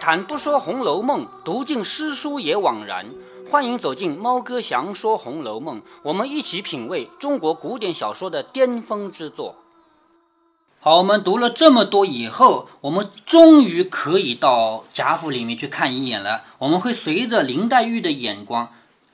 谈不说《红楼梦》，读尽诗书也枉然。欢迎走进猫哥祥说《红楼梦》，我们一起品味中国古典小说的巅峰之作。好，我们读了这么多以后，我们终于可以到贾府里面去看一眼了。我们会随着林黛玉的眼光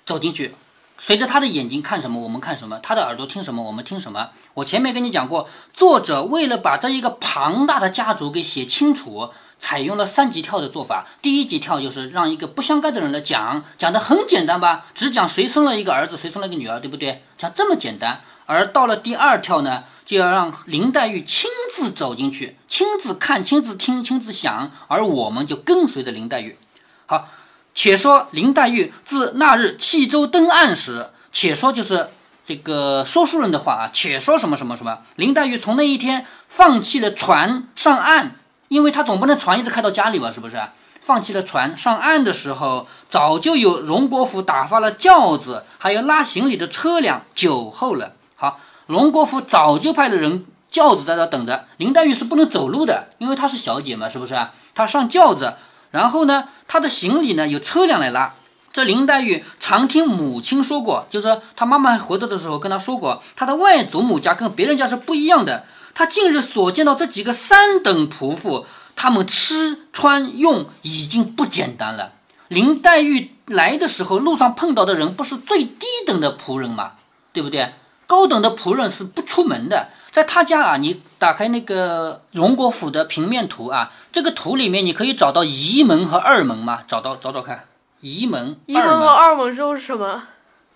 走进去，随着她的眼睛看什么，我们看什么；她的耳朵听什么，我们听什么。我前面跟你讲过，作者为了把这一个庞大的家族给写清楚，采用了三级跳的做法。第一级跳就是让一个不相干的人来讲，讲的很简单吧，只讲谁生了一个儿子，谁生了一个女儿，对不对？讲这么简单。而到了第二跳呢，就要让林黛玉亲自走进去，亲自看，亲自听，亲自想，而我们就跟随着林黛玉。好，且说林黛玉自那日弃舟登岸时，且说就是这个说书人的话啊，且说什么什么什么，林黛玉从那一天放弃了船上岸，因为他总不能船一直开到家里吧，是不是？放弃了船上岸的时候，早就有荣国府打发了轿子，还有拉行李的车辆酒后了。好，荣国府早就派了人轿子在这等着。林黛玉是不能走路的，因为她是小姐嘛，是不是？她上轿子，然后呢，她的行李呢有车辆来拉。这林黛玉常听母亲说过，就是她妈妈还活着的时候跟她说过，她的外祖母家跟别人家是不一样的。她近日所见到这几个三等仆妇，他们吃穿用已经不简单了。林黛玉来的时候，路上碰到的人不是最低等的仆人吗？对不对？高等的仆人是不出门的，在他家啊，你打开那个荣国府的平面图啊，这个图里面你可以找到仪门和二门吗？找到找找看，仪门、一门和二门都是什么？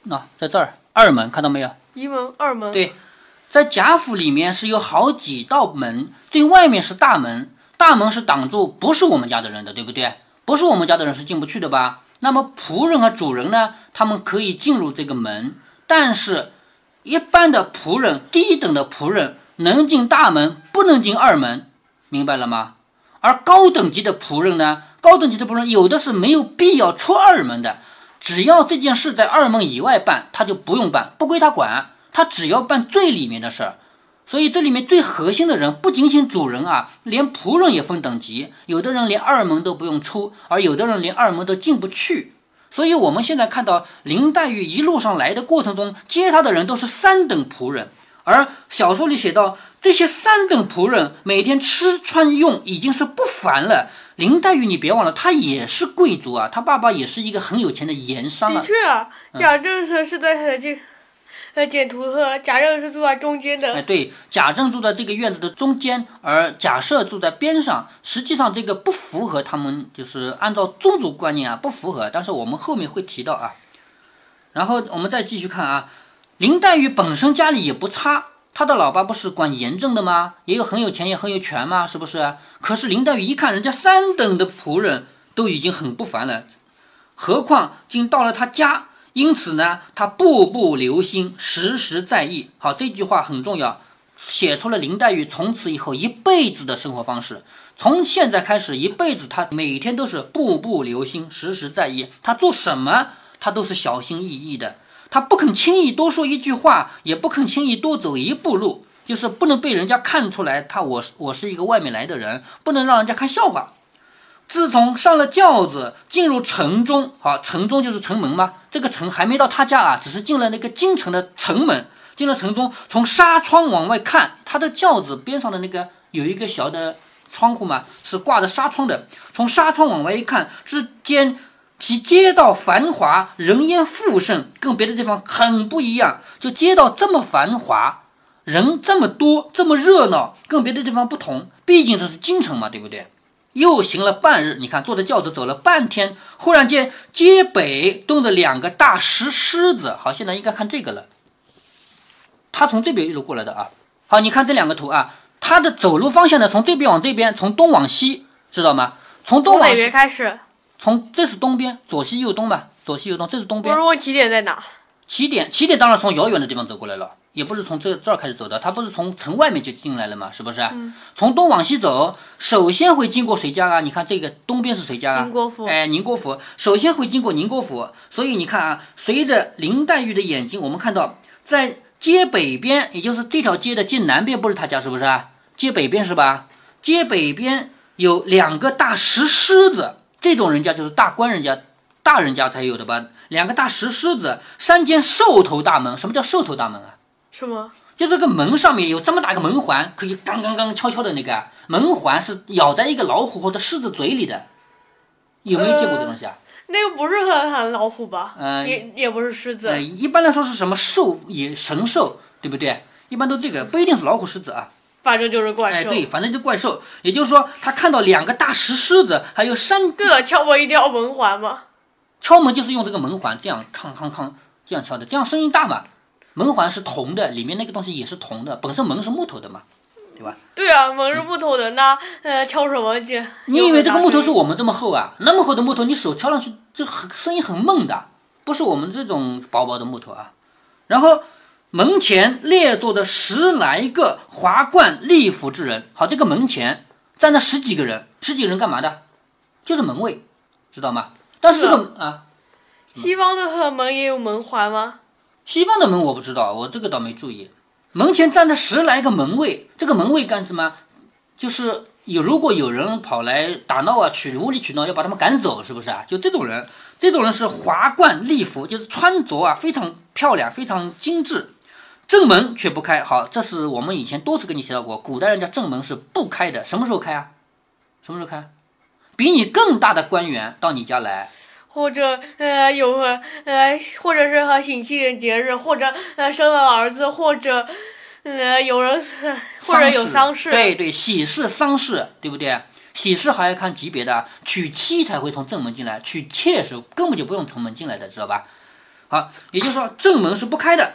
那在这儿，二门看到没有？一门、二门。对，在贾府里面是有好几道门，最外面是大门，大门是挡住不是我们家的人的，对不对？不是我们家的人是进不去的吧？那么仆人和主人呢？他们可以进入这个门，但是。一般的仆人，低等的仆人能进大门，不能进二门，明白了吗？而高等级的仆人呢？高等级的仆人有的是没有必要出二门的，只要这件事在二门以外办，他就不用办，不归他管，他只要办最里面的事儿。所以这里面最核心的人不仅仅主人啊，连仆人也分等级，有的人连二门都不用出，而有的人连二门都进不去。所以，我们现在看到林黛玉一路上来的过程中，接她的人都是三等仆人，而小说里写到，这些三等仆人每天吃穿用已经是不凡了。林黛玉，你别忘了，她也是贵族啊，她爸爸也是一个很有钱的盐商啊。的确啊，贾政是是在的这。那简图和贾政是住在中间的。哎，对，贾政住在这个院子的中间，而贾赦住在边上。实际上，这个不符合他们，就是按照宗族观念啊，不符合。但是我们后面会提到啊。然后我们再继续看啊，林黛玉本身家里也不差，她的老爸不是管盐政的吗？也有很有钱，也很有权吗？是不是？可是林黛玉一看，人家三等的仆人都已经很不凡了，何况竟到了他家。因此呢，他步步留心，时时在意。好，这句话很重要，写出了林黛玉从此以后一辈子的生活方式。从现在开始，一辈子她每天都是步步留心，时时在意。她做什么，她都是小心翼翼的。她不肯轻易多说一句话，也不肯轻易多走一步路，就是不能被人家看出来，她我是我是一个外面来的人，不能让人家看笑话。自从上了轿子，进入城中，好，城中就是城门嘛。这个城还没到他家啊，只是进了那个京城的城门。进了城中，从纱窗往外看，他的轿子边上的那个有一个小的窗户嘛，是挂着纱窗的。从纱窗往外一看，只见其街道繁华，人烟富盛，跟别的地方很不一样。就街道这么繁华，人这么多，这么热闹，跟别的地方不同。毕竟这是京城嘛，对不对？又行了半日，你看坐着轿子走了半天，忽然间街北动着两个大石狮子。好，现在应该看这个了。他从这边一路过来的啊。好，你看这两个图啊，他的走路方向呢，从这边往这边，从东往西，知道吗？从东往西开始。从这是东边，左西右东吧，左西右东，这是东边。不是问起点在哪？起点，起点当然从遥远的地方走过来了。也不是从这这儿开始走的，他不是从城外面就进来了吗？是不是？从东往西走，首先会经过谁家啊？你看这个东边是谁家啊？宁国府。哎，宁国府首先会经过宁国府，所以你看啊，随着林黛玉的眼睛，我们看到在街北边，也就是这条街的街南边不是他家，是不是啊？街北边是吧？街北边有两个大石狮子，这种人家就是大官人家、大人家才有的吧？两个大石狮子，三间兽头大门。什么叫兽头大门啊？什么？就这个门上面有这么大个门环，可以刚刚刚敲敲的那个门环是咬在一个老虎或者狮子嘴里的，有没有见过这东西啊？那个不是很很老虎吧？呃也也不是狮子。呃，一般来说是什么兽也神兽，对不对？一般都这个，不一定是老虎、狮子啊。反正就是怪哎，兽。对，反正就怪兽。也就是说，他看到两个大石狮子，还有三个敲门一定要门环吗？敲门，就是用这个门环这样康康康这样敲的，这样声音大嘛。门环是铜的，里面那个东西也是铜的，本身门是木头的嘛，对吧？对啊，门是木头的，那呃敲什么去？你以为这个木头是我？们这么厚啊？那么厚的木头，你手敲上去，就很声音很闷的，不是我们这种薄薄的木头啊。然后门前列坐着十来个华冠丽服之人，好，这个门前站着十几个人，十几个人干嘛的？就是门卫，知道吗？但是这个啊，西方的门也有门环吗？西方的门我不知道，我这个倒没注意。门前站着十来个门卫，这个门卫干什么？就是有如果有人跑来打闹啊，取无理取闹，要把他们赶走，是不是啊？就这种人，这种人是华冠丽服，就是穿着啊非常漂亮，非常精致。正门却不开，好，这是我们以前多次跟你提到过，古代人家正门是不开的，什么时候开啊？什么时候开？比你更大的官员到你家来，或者呃有呃呃，或者是和喜庆的节日，或者呃生了儿子，或者呃有人死或者有丧事。对对，喜事、丧事，对不对？喜事还要看级别的，娶妻才会从正门进来，娶妾是根本就不用从门进来的，知道吧？好，也就是说正门是不开的，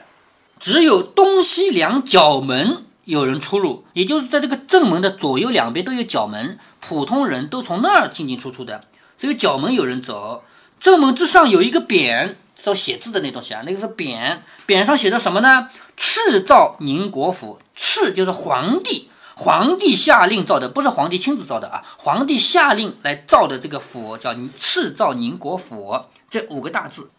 只有东西两角门有人出入，也就是在这个正门的左右两边都有角门，普通人都从那儿进进出出的，只有角门有人走。正门之上有一个匾，说写字的那东西啊，那个是匾，匾上写着什么呢？敕造宁国府，敕就是皇帝，皇帝下令造的，不是皇帝亲自造的啊，皇帝下令来造的这个府叫敕造宁国府，这五个大字。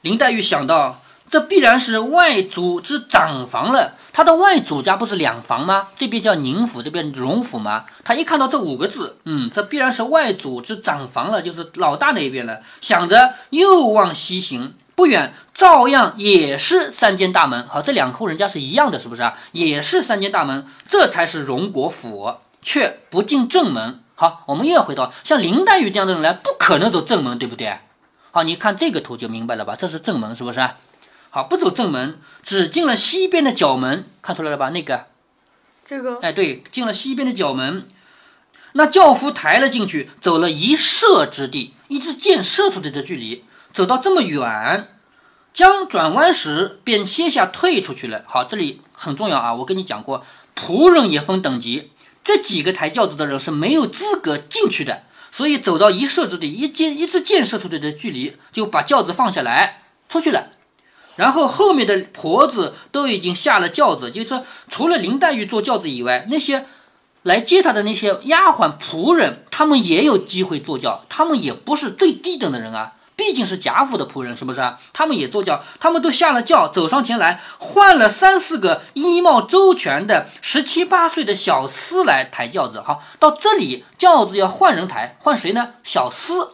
林黛玉想到，这必然是外祖之长房了。他的外祖家不是两房吗？这边叫宁府，这边荣府吗？他一看到这五个字，嗯，这必然是外祖之长房了，就是老大那边了。想着又往西行，不远照样也是三间大门。好，这两户人家是一样的，是不是啊？也是三间大门，这才是荣国府，却不进正门。好，我们又要回到像林黛玉这样的人来，不可能走正门，对不对？好，你看这个图就明白了吧？这是正门，是不是？好，不走正门，只进了西边的角门，看出来了吧？那个，这个哎，对，进了西边的角门。那轿夫抬了进去，走了一射之地，一支箭射出去的距离，走到这么远，将转弯时便歇下退出去了。好，这里很重要啊，我跟你讲过，仆人也分等级，这几个抬轿子的人是没有资格进去的。所以走到一射之地，一箭一支箭射出去的距离，就把轿子放下来出去了。然后后面的婆子都已经下了轿子，就是说除了林黛玉坐轿子以外，那些来接她的那些丫鬟仆人，他们也有机会坐轿，他们也不是最低等的人啊，毕竟是贾府的仆人，是不是啊？他们也坐轿，他们都下了轿，走上前来，换了三四个衣帽周全的十七八岁的小厮来抬轿子。好，到这里轿子要换人抬，换谁呢？小厮。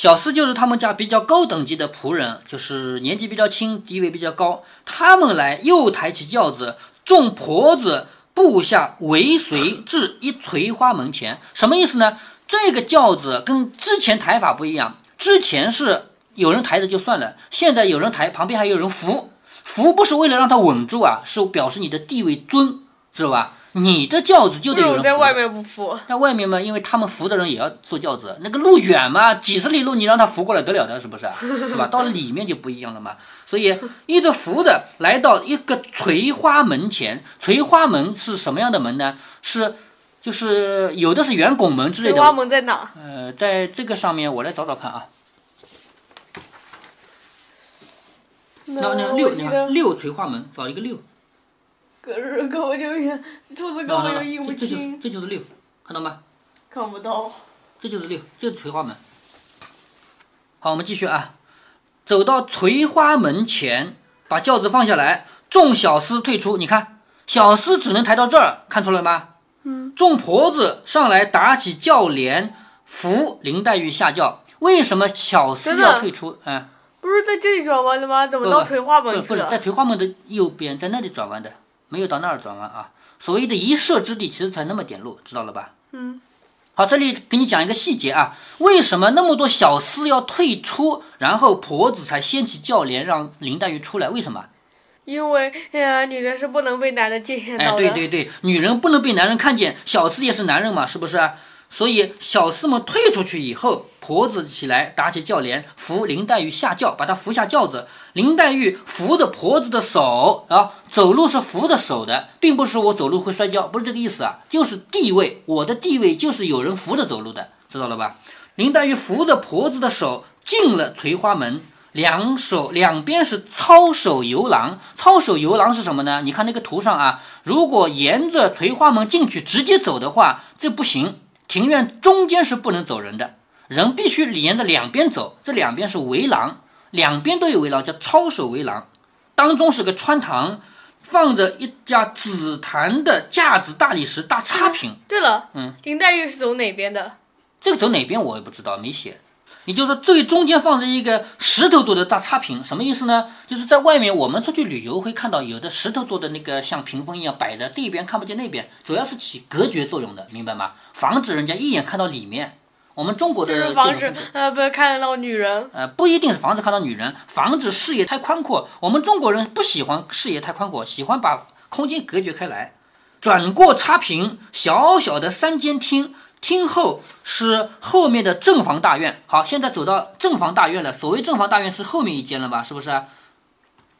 小厮就是他们家比较高等级的仆人，就是年纪比较轻，地位比较高。他们来又抬起轿子，众婆子部下围随至一垂花门前。什么意思呢？这个轿子跟之前抬法不一样，之前是有人抬着就算了，现在有人抬，旁边还有人扶。扶不是为了让他稳住啊，是表示你的地位尊，知道吧？你的轿子就得有人扶。在外面不扶？在外面嘛，因为他们扶的人也要坐轿子，那个路远嘛，几十里路，你让他扶过来得了的，是不是？是吧？到了里面就不一样了嘛。所以一直扶的来到一个垂花门前，垂花门是什么样的门呢？是就是有的是圆拱门之类水花的。门在哪？呃，在这个上面我来找找看啊。那那六，你看六垂花门，找一个六。可是根本就兔子根那那那本就印不这这就是清，这就是六，看到吗？看不到。这就是六，这就是垂花门。好，我们继续啊，走到垂花门前，把轿子放下来，众小厮退出。你看，小厮只能抬到这儿，看出来吗？嗯，众婆子上来打起轿帘，扶林黛玉下轿。为什么小厮要退出？嗯，不是在这里转弯的吗？怎么不不到垂花不不是门去了？在垂花门的右边，在那里转弯的，没有到那儿转弯啊。所谓的一射之地，其实才那么点路，知道了吧？嗯，好，这里给你讲一个细节啊，为什么那么多小厮要退出，然后婆子才掀起轿帘让林黛玉出来？为什么？因为哎呀，女人是不能被男的见哎，到的。对对对，女人不能被男人看见，小厮也是男人嘛，是不是？所以小厮们退出去以后，婆子起来打起轿帘，扶林黛玉下轿，把她扶下轿子。林黛玉扶着婆子的手啊，走路是扶着手的，并不是我走路会摔跤，不是这个意思啊，就是地位，我的地位就是有人扶着走路的，知道了吧？林黛玉扶着婆子的手进了垂花门，两手两边是操手游廊。操手游廊是什么呢？你看那个图上啊，如果沿着垂花门进去直接走的话，这不行。庭院中间是不能走人的，人必须沿着两边走。这两边是围廊，两边都有围廊，叫抄手围廊。当中是个穿堂，放着一架紫檀的架子大理石大插屏。对了，嗯，林黛玉是走哪边的？这个走哪边我也不知道，没写。也就是说，最中间放着一个石头做的大差屏，什么意思呢？就是在外面我们出去旅游会看到有的石头做的那个像屏风一样摆的，这边看不见那边，主要是起隔绝作用的，明白吗？防止人家一眼看到里面。我们中国就的是防止呃不看得到女人。呃，不一定是防止看到女人，防止视野太宽阔。我们中国人不喜欢视野太宽阔，喜欢把空间隔绝开来。转过插屏，小小的三间厅，厅后是后面的正房大院。好，现在走到正房大院了。所谓正房大院是后面一间了吧？是不是？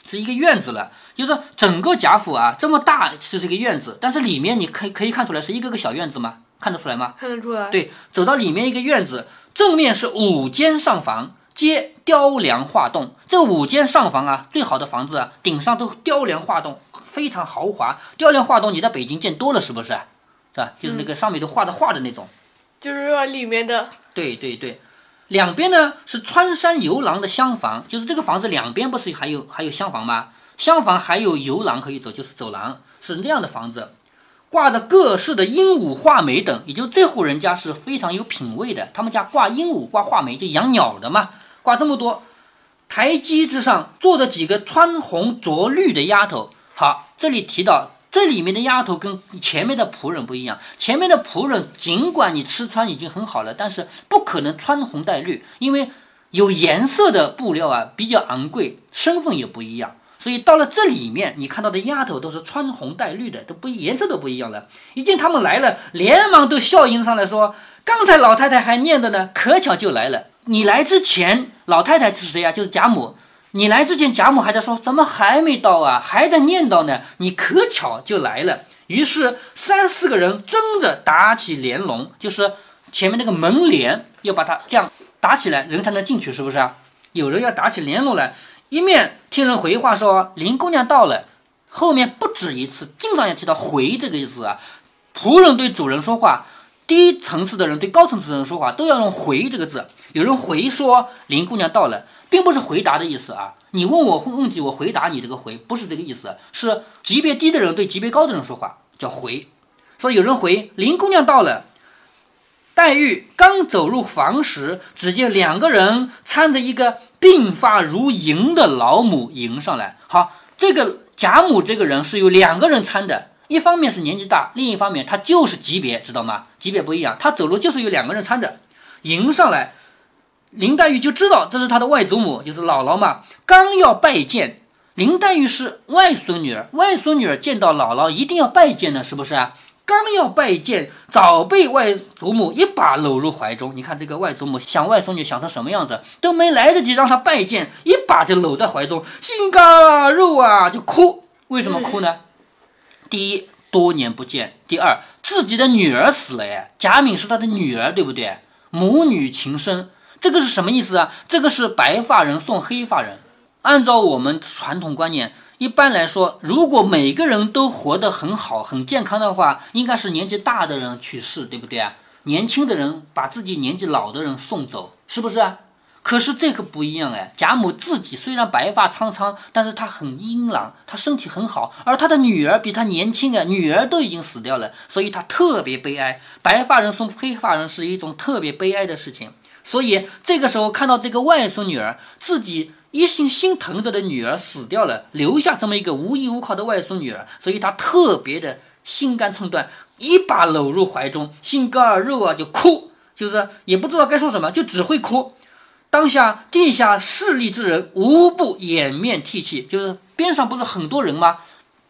是一个院子了。就是说整个贾府啊这么大是这个院子，但是里面你可以可以看出来是一个个小院子吗？看得出来吗？看得出来，对，走到里面一个院子，正面是五间上房，皆雕梁画栋。这五间上房啊，最好的房子啊，顶上都雕梁画栋，非常豪华。雕梁画栋你在北京见多了，是不是？是吧？就是那个上面都画的画的那种。就是说里面的对对对，两边呢是穿山游廊的厢房，就是这个房子两边不是还有还有厢房吗？厢房还有游廊可以走，就是走廊，是那样的房子。挂着各式的鹦鹉、画眉等，也就这户人家是非常有品位的。他们家挂鹦鹉、挂画眉，就养鸟的嘛，挂这么多。台基之上坐着几个穿红着绿的丫头。好，这里提到这里面的丫头跟前面的仆人不一样。前面的仆人尽管你吃穿已经很好了，但是不可能穿红戴绿，因为有颜色的布料啊比较昂贵，身份也不一样。所以到了这里面，你看到的丫头都是穿红戴绿的，都不颜色都不一样了。一见他们来了，连忙都笑迎上来说：“刚才老太太还念着呢，可巧就来了。你来之前，老太太是谁呀、就是贾母。你来之前，贾母还在说怎么还没到啊，还在念叨呢。你可巧就来了。于是三四个人争着打起帘笼，就是前面那个门帘要把它这样打起来，人才能进去，是不是啊？有人要打起帘笼来。一面听人回话说林姑娘到了，后面不止一次，经常也提到“回”这个意思啊。仆人对主人说话，低层次的人对高层次的人说话都要用“回”这个字。有人回说林姑娘到了，并不是回答的意思啊。你问我问题，我回答你这个“回”不是这个意思，是级别低的人对级别高的人说话叫“回”。说有人回林姑娘到了。黛玉刚走入房时，只见两个人搀着一个鬓发如银的老母迎上来。好，这个贾母这个人是有两个人搀的，一方面是年纪大，另一方面他就是级别，知道吗？级别不一样，他走路就是有两个人搀着迎上来。林黛玉就知道这是她的外祖母，就是姥姥嘛。刚要拜见，林黛玉是外孙女儿，外孙女儿见到姥姥一定要拜见的，是不是啊？刚要拜见，早被外祖母一把搂入怀中。你看这个外祖母想外孙女想成什么样子，都没来得及让她拜见，一把就搂在怀中，心肝肉啊就哭。为什么哭呢？第一，多年不见；第二，自己的女儿死了呀。贾敏是他的女儿，对不对？母女情深，这个是什么意思啊？这个是白发人送黑发人。按照我们传统观念。一般来说，如果每个人都活得很好、很健康的话，应该是年纪大的人去世，对不对啊？年轻的人把自己年纪老的人送走，是不是啊？可是这个不一样哎，贾母自己虽然白发苍苍，但是她很英朗，她身体很好，而她的女儿比她年轻啊，女儿都已经死掉了，所以她特别悲哀。白发人送黑发人是一种特别悲哀的事情，所以这个时候看到这个外孙女儿自己一心心疼着的女儿死掉了，留下这么一个无依无靠的外孙女儿，所以他特别的心肝寸断，一把搂入怀中，心肝儿肉啊就哭，就是也不知道该说什么，就只会哭。当下地下势力之人无不掩面涕泣，就是边上不是很多人吗？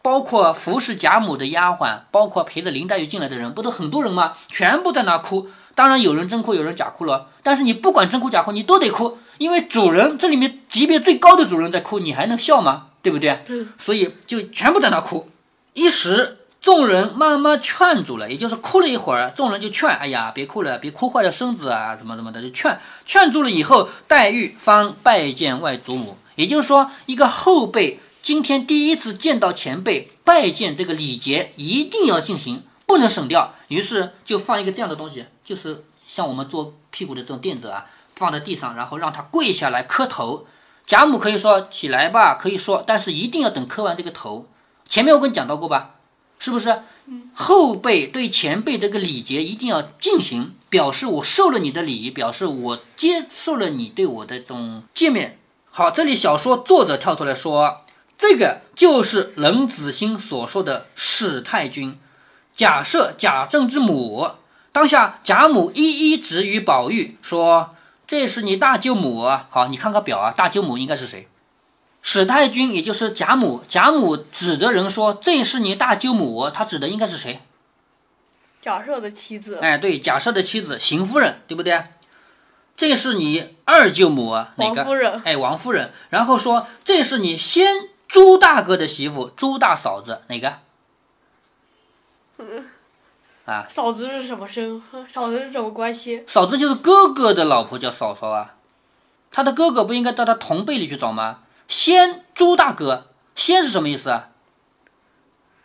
包括服侍贾母的丫鬟，包括陪着林黛玉进来的人，不都很多人吗？全部在那哭。当然有人真哭，有人假哭了。但是你不管真哭假哭，你都得哭，因为主人这里面级别最高的主人在哭，你还能笑吗？对不对？对。所以就全部在那哭，一时。众人慢慢劝住了，也就是哭了一会儿，众人就劝：“哎呀，别哭了，别哭坏了身子啊，怎么怎么的，就劝劝住了。以后，黛玉方拜见外祖母，也就是说，一个后辈今天第一次见到前辈，拜见这个礼节一定要进行，不能省掉。于是就放一个这样的东西，就是像我们坐屁股的这种垫子啊，放在地上，然后让他跪下来磕头。贾母可以说起来吧，可以说，但是一定要等磕完这个头。前面我跟你讲到过吧。”是不是？后辈对前辈这个礼节一定要进行，表示我受了你的礼，表示我接受了你对我的这种见面。好，这里小说作者跳出来说，这个就是冷子兴所说的史太君。假设贾政之母，当下贾母一一指与宝玉说：“这是你大舅母。”好，你看个表啊，大舅母应该是谁？史太君，也就是贾母，贾母指着人说：“这是你大舅母。”他指的应该是谁？贾赦的妻子。哎，对，贾赦的妻子邢夫人，对不对？这是你二舅母，哪个？王夫人。哎，王夫人。然后说：“这是你先朱大哥的媳妇，朱大嫂子，哪个？”嗯。啊。嫂子是什么身？嫂子是什么关系？嫂子就是哥哥的老婆，叫嫂嫂啊。他的哥哥不应该到他同辈里去找吗？先朱大哥，先是什么意思啊？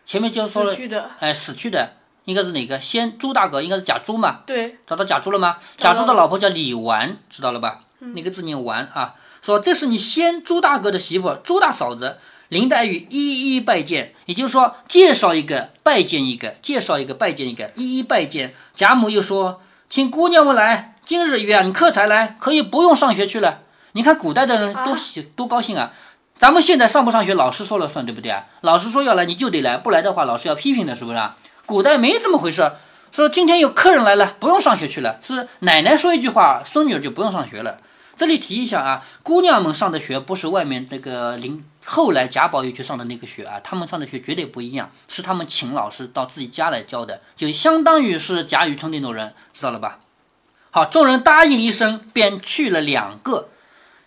前面就说了，哎，死去的应该是哪个？先朱大哥应该是贾珠嘛？对，找到贾珠了吗？贾珠的老婆叫李纨，知道了吧？那个字念纨啊。说这是你先朱大哥的媳妇，朱大嫂子林黛玉一一拜见，也就是说介绍一个拜见一个，介绍一个拜见一个，一一拜见。贾母又说，请姑娘们来，今日远客才来，可以不用上学去了。你看古代的人多喜多高兴啊！咱们现在上不上学，老师说了算，对不对啊？老师说要来你就得来，不来的话老师要批评的，是不是啊？古代没这么回事，说今天有客人来了，不用上学去了，是奶奶说一句话，孙女就不用上学了。这里提一下啊，姑娘们上的学不是外面那个林后来贾宝玉去上的那个学啊，他们上的学绝对不一样，是他们请老师到自己家来教的，就相当于是贾雨村那种人，知道了吧？好，众人答应一声，便去了两个。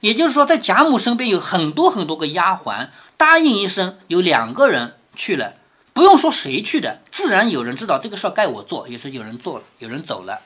也就是说，在贾母身边有很多很多个丫鬟，答应一声，有两个人去了，不用说谁去的，自然有人知道这个事儿该我做，也是有人做了，有人走了。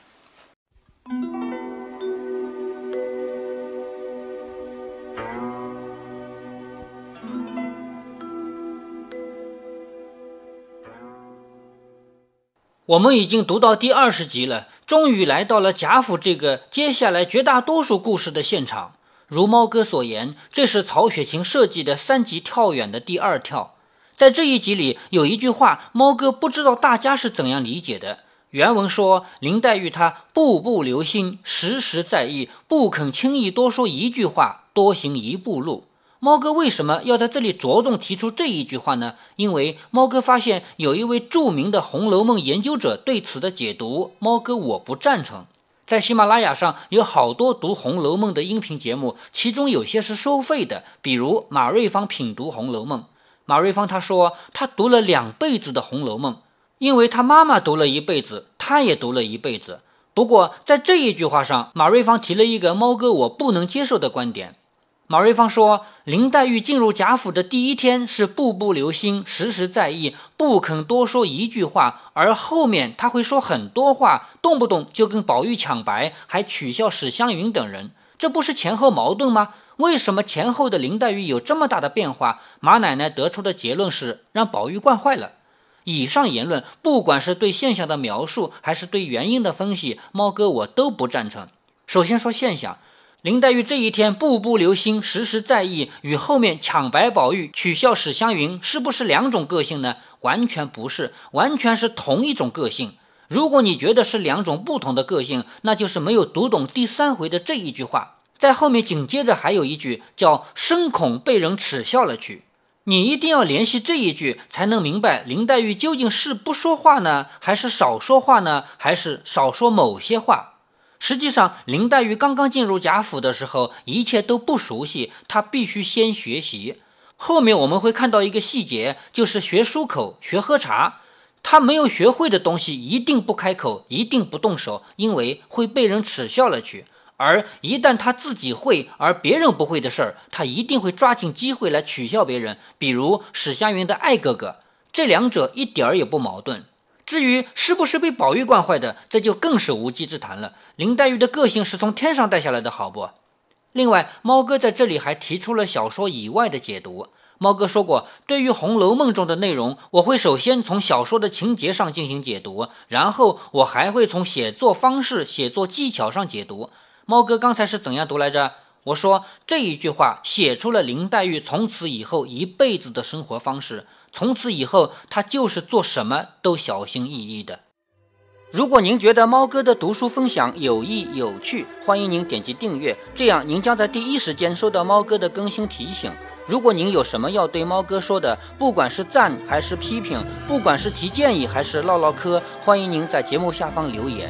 我们已经读到第二十集了，终于来到了贾府这个接下来绝大多数故事的现场。如猫哥所言，这是曹雪芹设计的三级跳远的第二跳。在这一集里，有一句话，猫哥不知道大家是怎样理解的。原文说：“林黛玉她步步留心，时时在意，不肯轻易多说一句话，多行一步路。”猫哥为什么要在这里着重提出这一句话呢？因为猫哥发现有一位著名的《红楼梦》研究者对此的解读，猫哥我不赞成。在喜马拉雅上有好多读《红楼梦》的音频节目，其中有些是收费的，比如马瑞芳品读《红楼梦》。马瑞芳他说他读了两辈子的《红楼梦》，因为他妈妈读了一辈子，他也读了一辈子。不过在这一句话上，马瑞芳提了一个猫哥我不能接受的观点。马瑞芳说，林黛玉进入贾府的第一天是步步留心，时时在意，不肯多说一句话，而后面她会说很多话，动不动就跟宝玉抢白，还取笑史湘云等人，这不是前后矛盾吗？为什么前后的林黛玉有这么大的变化？马奶奶得出的结论是让宝玉惯坏了。以上言论，不管是对现象的描述，还是对原因的分析，猫哥我都不赞成。首先说现象。林黛玉这一天步步留心，时时在意，与后面抢白宝玉、取笑史湘云是不是两种个性呢？完全不是，完全是同一种个性。如果你觉得是两种不同的个性，那就是没有读懂第三回的这一句话。在后面紧接着还有一句叫“深恐被人耻笑了去”，你一定要联系这一句，才能明白林黛玉究竟是不说话呢，还是少说话呢，还是少说某些话。实际上，林黛玉刚刚进入贾府的时候，一切都不熟悉，她必须先学习。后面我们会看到一个细节，就是学漱口、学喝茶。她没有学会的东西，一定不开口，一定不动手，因为会被人耻笑了去。而一旦她自己会，而别人不会的事儿，她一定会抓紧机会来取笑别人。比如史湘云的爱哥哥，这两者一点儿也不矛盾。至于是不是被宝玉惯坏的，这就更是无稽之谈了。林黛玉的个性是从天上带下来的，好不？另外，猫哥在这里还提出了小说以外的解读。猫哥说过，对于《红楼梦》中的内容，我会首先从小说的情节上进行解读，然后我还会从写作方式、写作技巧上解读。猫哥刚才是怎样读来着？我说这一句话写出了林黛玉从此以后一辈子的生活方式。从此以后，他就是做什么都小心翼翼的。如果您觉得猫哥的读书分享有益有趣，欢迎您点击订阅，这样您将在第一时间收到猫哥的更新提醒。如果您有什么要对猫哥说的，不管是赞还是批评，不管是提建议还是唠唠嗑，欢迎您在节目下方留言。